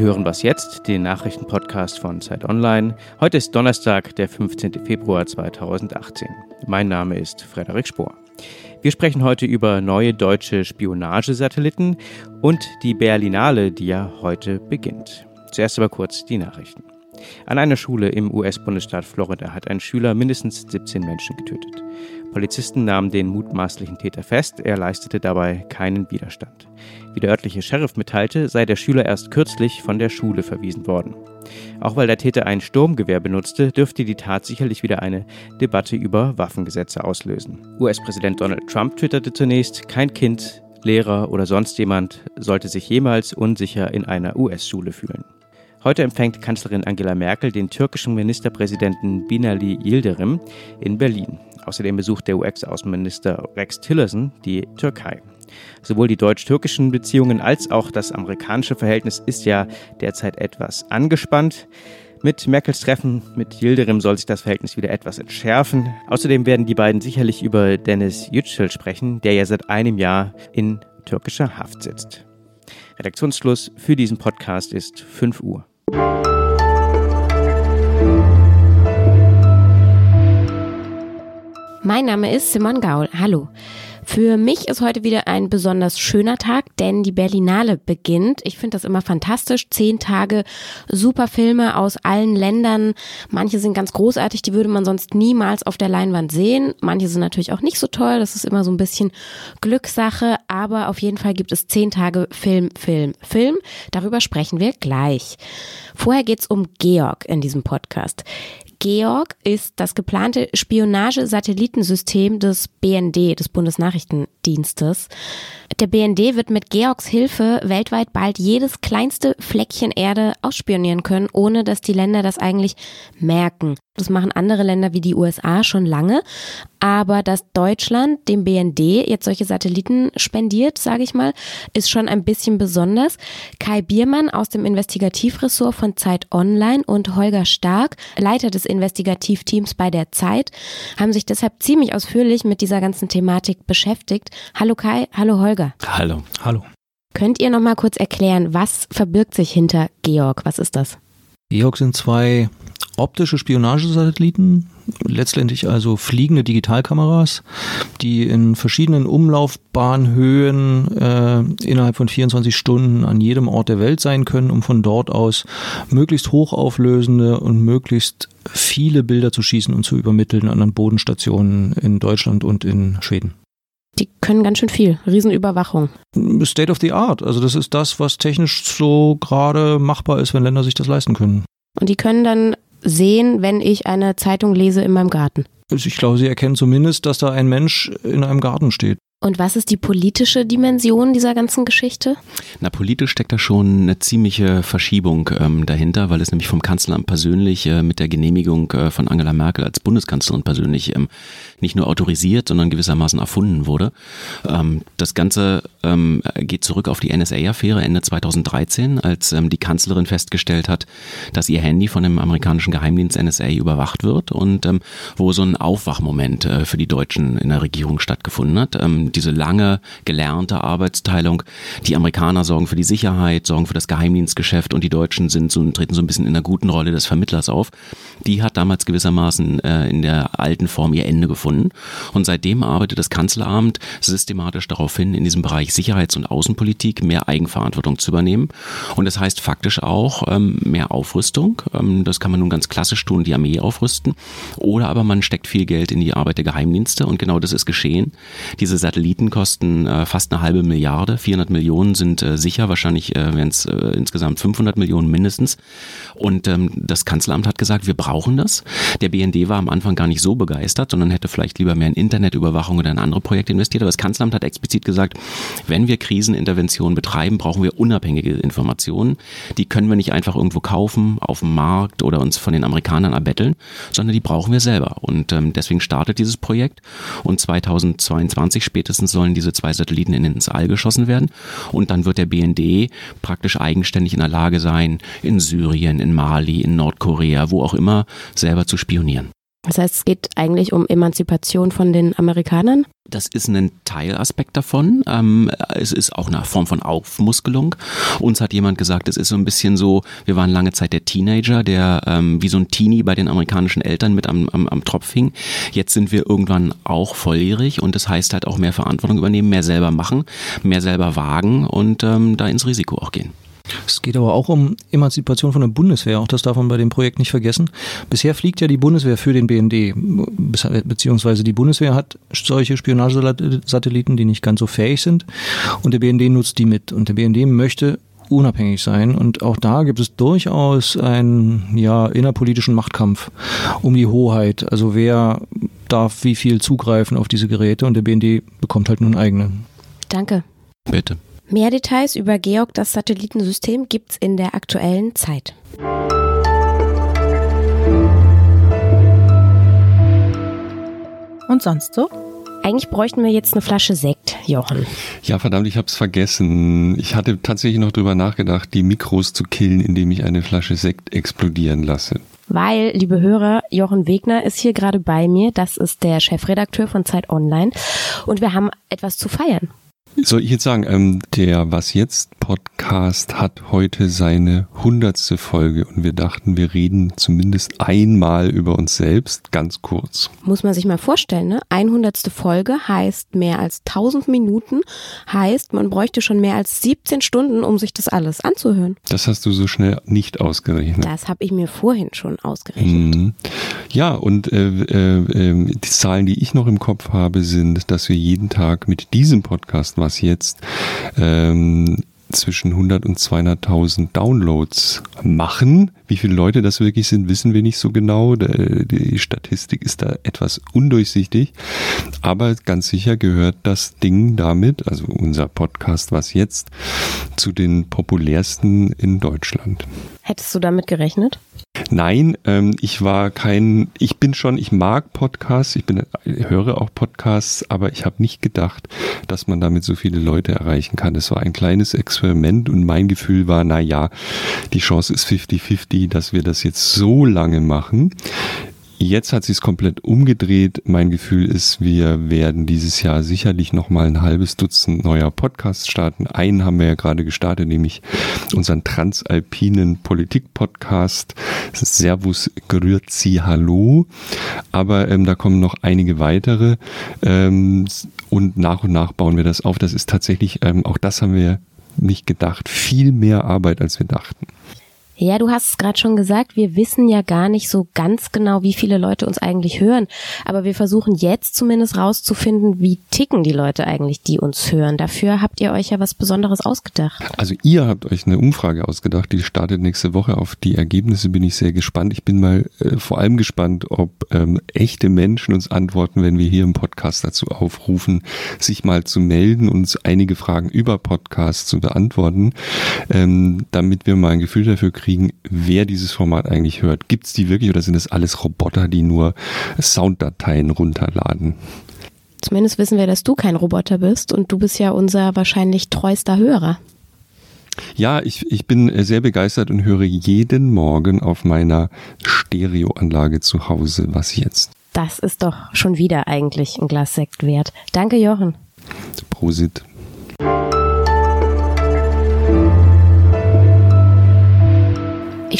Sie hören was jetzt, den Nachrichtenpodcast von Zeit Online. Heute ist Donnerstag, der 15. Februar 2018. Mein Name ist Frederik Spohr. Wir sprechen heute über neue deutsche Spionagesatelliten und die Berlinale, die ja heute beginnt. Zuerst aber kurz die Nachrichten. An einer Schule im US-Bundesstaat Florida hat ein Schüler mindestens 17 Menschen getötet. Polizisten nahmen den mutmaßlichen Täter fest, er leistete dabei keinen Widerstand. Wie der örtliche Sheriff mitteilte, sei der Schüler erst kürzlich von der Schule verwiesen worden. Auch weil der Täter ein Sturmgewehr benutzte, dürfte die Tat sicherlich wieder eine Debatte über Waffengesetze auslösen. US-Präsident Donald Trump twitterte zunächst, kein Kind, Lehrer oder sonst jemand sollte sich jemals unsicher in einer US-Schule fühlen. Heute empfängt Kanzlerin Angela Merkel den türkischen Ministerpräsidenten Binali Yildirim in Berlin. Außerdem besucht der US-Außenminister Rex Tillerson die Türkei. Sowohl die deutsch-türkischen Beziehungen als auch das amerikanische Verhältnis ist ja derzeit etwas angespannt. Mit Merkels Treffen mit Yildirim soll sich das Verhältnis wieder etwas entschärfen. Außerdem werden die beiden sicherlich über Dennis Yücel sprechen, der ja seit einem Jahr in türkischer Haft sitzt. Redaktionsschluss für diesen Podcast ist 5 Uhr. Mein Name ist Simon Gaul. Hallo. Für mich ist heute wieder ein besonders schöner Tag, denn die Berlinale beginnt. Ich finde das immer fantastisch. Zehn Tage super Filme aus allen Ländern. Manche sind ganz großartig, die würde man sonst niemals auf der Leinwand sehen. Manche sind natürlich auch nicht so toll. Das ist immer so ein bisschen Glückssache. Aber auf jeden Fall gibt es zehn Tage Film, Film, Film. Darüber sprechen wir gleich. Vorher geht's um Georg in diesem Podcast. Georg ist das geplante Spionagesatellitensystem des BND, des Bundesnachrichtendienstes. Der BND wird mit Georgs Hilfe weltweit bald jedes kleinste Fleckchen Erde ausspionieren können, ohne dass die Länder das eigentlich merken. Das machen andere Länder wie die USA schon lange. Aber dass Deutschland dem BND jetzt solche Satelliten spendiert, sage ich mal, ist schon ein bisschen besonders. Kai Biermann aus dem Investigativressort von Zeit Online und Holger Stark, Leiter des Investigativteams bei der Zeit, haben sich deshalb ziemlich ausführlich mit dieser ganzen Thematik beschäftigt. Hallo Kai, hallo Holger. Hallo. Hallo. Könnt ihr noch mal kurz erklären, was verbirgt sich hinter Georg? Was ist das? Georg sind zwei optische Spionagesatelliten, letztendlich also fliegende Digitalkameras, die in verschiedenen Umlaufbahnhöhen äh, innerhalb von 24 Stunden an jedem Ort der Welt sein können, um von dort aus möglichst hochauflösende und möglichst viele Bilder zu schießen und zu übermitteln an den Bodenstationen in Deutschland und in Schweden. Die können ganz schön viel. Riesenüberwachung. State of the art. Also das ist das, was technisch so gerade machbar ist, wenn Länder sich das leisten können. Und die können dann sehen, wenn ich eine Zeitung lese in meinem Garten. Also ich glaube, sie erkennen zumindest, dass da ein Mensch in einem Garten steht. Und was ist die politische Dimension dieser ganzen Geschichte? Na, politisch steckt da schon eine ziemliche Verschiebung ähm, dahinter, weil es nämlich vom Kanzleramt persönlich äh, mit der Genehmigung äh, von Angela Merkel als Bundeskanzlerin persönlich ähm, nicht nur autorisiert, sondern gewissermaßen erfunden wurde. Ähm, das Ganze ähm, geht zurück auf die NSA-Affäre Ende 2013, als ähm, die Kanzlerin festgestellt hat, dass ihr Handy von dem amerikanischen Geheimdienst NSA überwacht wird und ähm, wo so ein Aufwachmoment äh, für die Deutschen in der Regierung stattgefunden hat diese lange gelernte Arbeitsteilung. Die Amerikaner sorgen für die Sicherheit, sorgen für das Geheimdienstgeschäft und die Deutschen sind so, treten so ein bisschen in der guten Rolle des Vermittlers auf. Die hat damals gewissermaßen äh, in der alten Form ihr Ende gefunden. Und seitdem arbeitet das Kanzleramt systematisch darauf hin, in diesem Bereich Sicherheits- und Außenpolitik mehr Eigenverantwortung zu übernehmen. Und das heißt faktisch auch ähm, mehr Aufrüstung. Ähm, das kann man nun ganz klassisch tun, die Armee aufrüsten. Oder aber man steckt viel Geld in die Arbeit der Geheimdienste. Und genau das ist geschehen. Diese Satelliten Satelliten kosten äh, fast eine halbe Milliarde. 400 Millionen sind äh, sicher, wahrscheinlich äh, werden es äh, insgesamt 500 Millionen mindestens. Und ähm, das Kanzleramt hat gesagt, wir brauchen das. Der BND war am Anfang gar nicht so begeistert, sondern hätte vielleicht lieber mehr in Internetüberwachung oder in andere Projekte investiert. Aber das Kanzleramt hat explizit gesagt, wenn wir Kriseninterventionen betreiben, brauchen wir unabhängige Informationen. Die können wir nicht einfach irgendwo kaufen, auf dem Markt oder uns von den Amerikanern erbetteln, sondern die brauchen wir selber. Und ähm, deswegen startet dieses Projekt. Und 2022 spätestens spätestens sollen diese zwei Satelliten ins All geschossen werden. Und dann wird der BND praktisch eigenständig in der Lage sein, in Syrien, in Mali, in Nordkorea, wo auch immer, selber zu spionieren. Das heißt, es geht eigentlich um Emanzipation von den Amerikanern? Das ist ein Teilaspekt davon. Ähm, es ist auch eine Form von Aufmuskelung. Uns hat jemand gesagt, es ist so ein bisschen so, wir waren lange Zeit der Teenager, der ähm, wie so ein Teenie bei den amerikanischen Eltern mit am, am, am Tropf hing. Jetzt sind wir irgendwann auch volljährig und das heißt halt auch mehr Verantwortung übernehmen, mehr selber machen, mehr selber wagen und ähm, da ins Risiko auch gehen. Es geht aber auch um Emanzipation von der Bundeswehr. Auch das darf man bei dem Projekt nicht vergessen. Bisher fliegt ja die Bundeswehr für den BND, beziehungsweise die Bundeswehr hat solche Spionagesatelliten, die nicht ganz so fähig sind. Und der BND nutzt die mit. Und der BND möchte unabhängig sein. Und auch da gibt es durchaus einen ja, innerpolitischen Machtkampf um die Hoheit. Also wer darf wie viel zugreifen auf diese Geräte und der BND bekommt halt nun eigene. Danke. Bitte. Mehr Details über Georg das Satellitensystem gibt's in der aktuellen Zeit. Und sonst so? Eigentlich bräuchten wir jetzt eine Flasche Sekt, Jochen. Ja, verdammt, ich hab's vergessen. Ich hatte tatsächlich noch drüber nachgedacht, die Mikros zu killen, indem ich eine Flasche Sekt explodieren lasse. Weil, liebe Hörer, Jochen Wegner ist hier gerade bei mir. Das ist der Chefredakteur von Zeit Online. Und wir haben etwas zu feiern. Soll ich jetzt sagen, ähm, der Was jetzt Podcast hat heute seine hundertste Folge und wir dachten, wir reden zumindest einmal über uns selbst, ganz kurz. Muss man sich mal vorstellen, ne? 100. Folge heißt mehr als 1000 Minuten, heißt, man bräuchte schon mehr als 17 Stunden, um sich das alles anzuhören. Das hast du so schnell nicht ausgerechnet. Das habe ich mir vorhin schon ausgerechnet. Mhm. Ja, und äh, äh, äh, die Zahlen, die ich noch im Kopf habe, sind, dass wir jeden Tag mit diesem Podcast was jetzt ähm, zwischen 100 und 200.000 Downloads machen. Wie viele Leute das wirklich sind, wissen wir nicht so genau. Die Statistik ist da etwas undurchsichtig. Aber ganz sicher gehört das Ding damit, also unser Podcast, was jetzt, zu den populärsten in Deutschland. Hättest du damit gerechnet? Nein, ähm, ich war kein, ich bin schon, ich mag Podcasts, ich bin, höre auch Podcasts, aber ich habe nicht gedacht, dass man damit so viele Leute erreichen kann. Das war ein kleines Experiment und mein Gefühl war, na ja, die Chance ist 50-50, dass wir das jetzt so lange machen. Jetzt hat sich es komplett umgedreht. Mein Gefühl ist, wir werden dieses Jahr sicherlich noch mal ein halbes Dutzend neuer Podcasts starten. Einen haben wir ja gerade gestartet, nämlich unseren transalpinen Politik-Podcast. Servus Grüezi Hallo. Aber ähm, da kommen noch einige weitere ähm, und nach und nach bauen wir das auf. Das ist tatsächlich, ähm, auch das haben wir nicht gedacht, viel mehr Arbeit, als wir dachten. Ja, du hast es gerade schon gesagt, wir wissen ja gar nicht so ganz genau, wie viele Leute uns eigentlich hören. Aber wir versuchen jetzt zumindest rauszufinden, wie ticken die Leute eigentlich, die uns hören. Dafür habt ihr euch ja was Besonderes ausgedacht. Also ihr habt euch eine Umfrage ausgedacht, die startet nächste Woche. Auf die Ergebnisse bin ich sehr gespannt. Ich bin mal äh, vor allem gespannt, ob ähm, echte Menschen uns antworten, wenn wir hier im Podcast dazu aufrufen, sich mal zu melden und uns einige Fragen über Podcasts zu beantworten, ähm, damit wir mal ein Gefühl dafür kriegen, kriegen, wer dieses Format eigentlich hört. Gibt es die wirklich oder sind das alles Roboter, die nur Sounddateien runterladen? Zumindest wissen wir, dass du kein Roboter bist und du bist ja unser wahrscheinlich treuester Hörer. Ja, ich, ich bin sehr begeistert und höre jeden Morgen auf meiner Stereoanlage zu Hause. Was jetzt? Das ist doch schon wieder eigentlich ein Glas Sekt wert. Danke, Jochen. Prosit.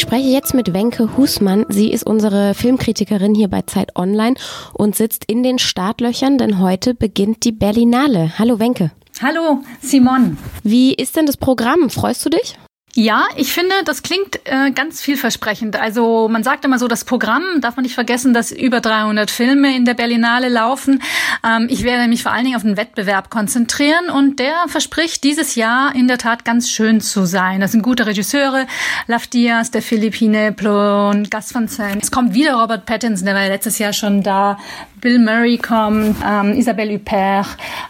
Ich spreche jetzt mit Wenke Husmann. Sie ist unsere Filmkritikerin hier bei Zeit Online und sitzt in den Startlöchern, denn heute beginnt die Berlinale. Hallo Wenke. Hallo Simon. Wie ist denn das Programm? Freust du dich? Ja, ich finde, das klingt äh, ganz vielversprechend. Also man sagt immer so, das Programm, darf man nicht vergessen, dass über 300 Filme in der Berlinale laufen. Ähm, ich werde mich vor allen Dingen auf den Wettbewerb konzentrieren und der verspricht dieses Jahr in der Tat ganz schön zu sein. Das sind gute Regisseure, Laf Diaz, der Philippine Plon, Gas van Sant. Es kommt wieder Robert Pattinson, der war letztes Jahr schon da. Bill Murray kommt, ähm, Isabelle Huppert.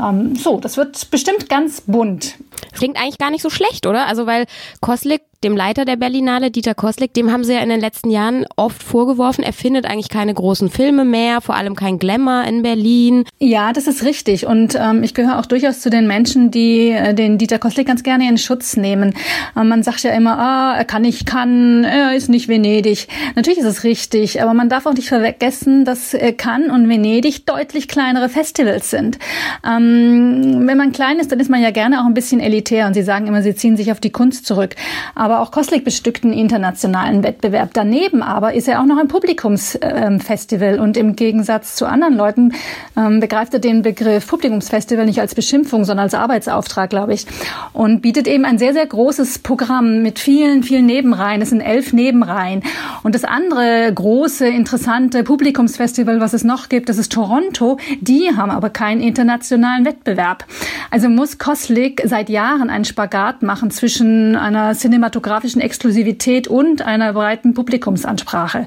Ähm, so, das wird bestimmt ganz bunt. Klingt eigentlich gar nicht so schlecht, oder? Also weil Koslik dem Leiter der Berlinale, Dieter Koslik, dem haben sie ja in den letzten Jahren oft vorgeworfen, er findet eigentlich keine großen Filme mehr, vor allem kein Glamour in Berlin. Ja, das ist richtig. Und ähm, ich gehöre auch durchaus zu den Menschen, die äh, den Dieter Koslik ganz gerne in Schutz nehmen. Ähm, man sagt ja immer, ah, er kann nicht kann, er ist nicht Venedig. Natürlich ist es richtig, aber man darf auch nicht vergessen, dass Cannes und Venedig deutlich kleinere Festivals sind. Ähm, wenn man klein ist, dann ist man ja gerne auch ein bisschen elitär und sie sagen immer, sie ziehen sich auf die Kunst zurück. Aber auch Koslik bestückt einen internationalen Wettbewerb. Daneben aber ist er auch noch ein Publikumsfestival und im Gegensatz zu anderen Leuten ähm, begreift er den Begriff Publikumsfestival nicht als Beschimpfung, sondern als Arbeitsauftrag, glaube ich. Und bietet eben ein sehr, sehr großes Programm mit vielen, vielen Nebenreihen. Es sind elf Nebenreihen. Und das andere große, interessante Publikumsfestival, was es noch gibt, das ist Toronto. Die haben aber keinen internationalen Wettbewerb. Also muss Koslik seit Jahren einen Spagat machen zwischen einer cinematografischen Exklusivität und einer breiten Publikumsansprache.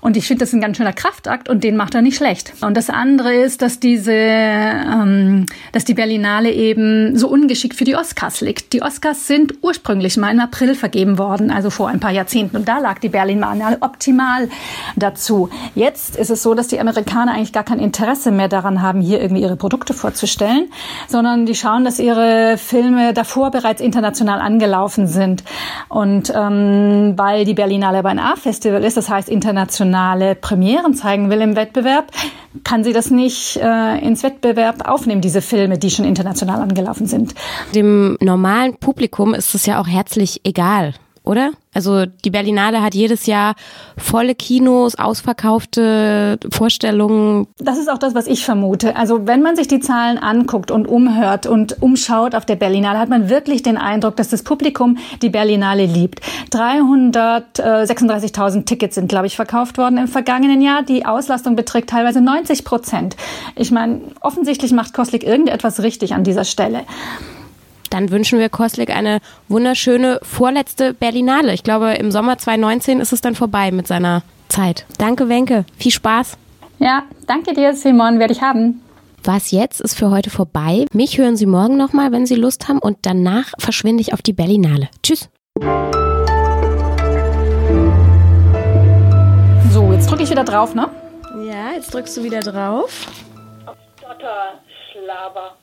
Und ich finde das ein ganz schöner Kraftakt und den macht er nicht schlecht. Und das andere ist, dass diese, ähm, dass die Berlinale eben so ungeschickt für die Oscars liegt. Die Oscars sind ursprünglich mal im April vergeben worden, also vor ein paar Jahrzehnten. Und da lag die Berlinale optimal dazu. Jetzt ist es so, dass die Amerikaner eigentlich gar kein Interesse mehr daran haben, hier irgendwie ihre Produkte vorzustellen, sondern die schauen, dass ihre Filme davor bereits international angelaufen sind. Und ähm, weil die Berlinale aber A-Festival ist, das heißt internationale Premieren zeigen will im Wettbewerb, kann sie das nicht äh, ins Wettbewerb aufnehmen, diese Filme, die schon international angelaufen sind. Dem normalen Publikum ist es ja auch herzlich egal, oder? Also die Berlinale hat jedes Jahr volle Kinos, ausverkaufte Vorstellungen. Das ist auch das, was ich vermute. Also wenn man sich die Zahlen anguckt und umhört und umschaut auf der Berlinale, hat man wirklich den Eindruck, dass das Publikum die Berlinale liebt. 336.000 Tickets sind, glaube ich, verkauft worden im vergangenen Jahr. Die Auslastung beträgt teilweise 90 Prozent. Ich meine, offensichtlich macht Koslik irgendetwas richtig an dieser Stelle dann wünschen wir Koslik eine wunderschöne vorletzte Berlinale. Ich glaube, im Sommer 2019 ist es dann vorbei mit seiner Zeit. Danke, Wenke. Viel Spaß. Ja, danke dir, Simon. Werde ich haben. Was jetzt ist für heute vorbei. Mich hören Sie morgen nochmal, wenn Sie Lust haben. Und danach verschwinde ich auf die Berlinale. Tschüss. So, jetzt drücke ich wieder drauf, ne? Ja, jetzt drückst du wieder drauf. Stotter, Schlaber.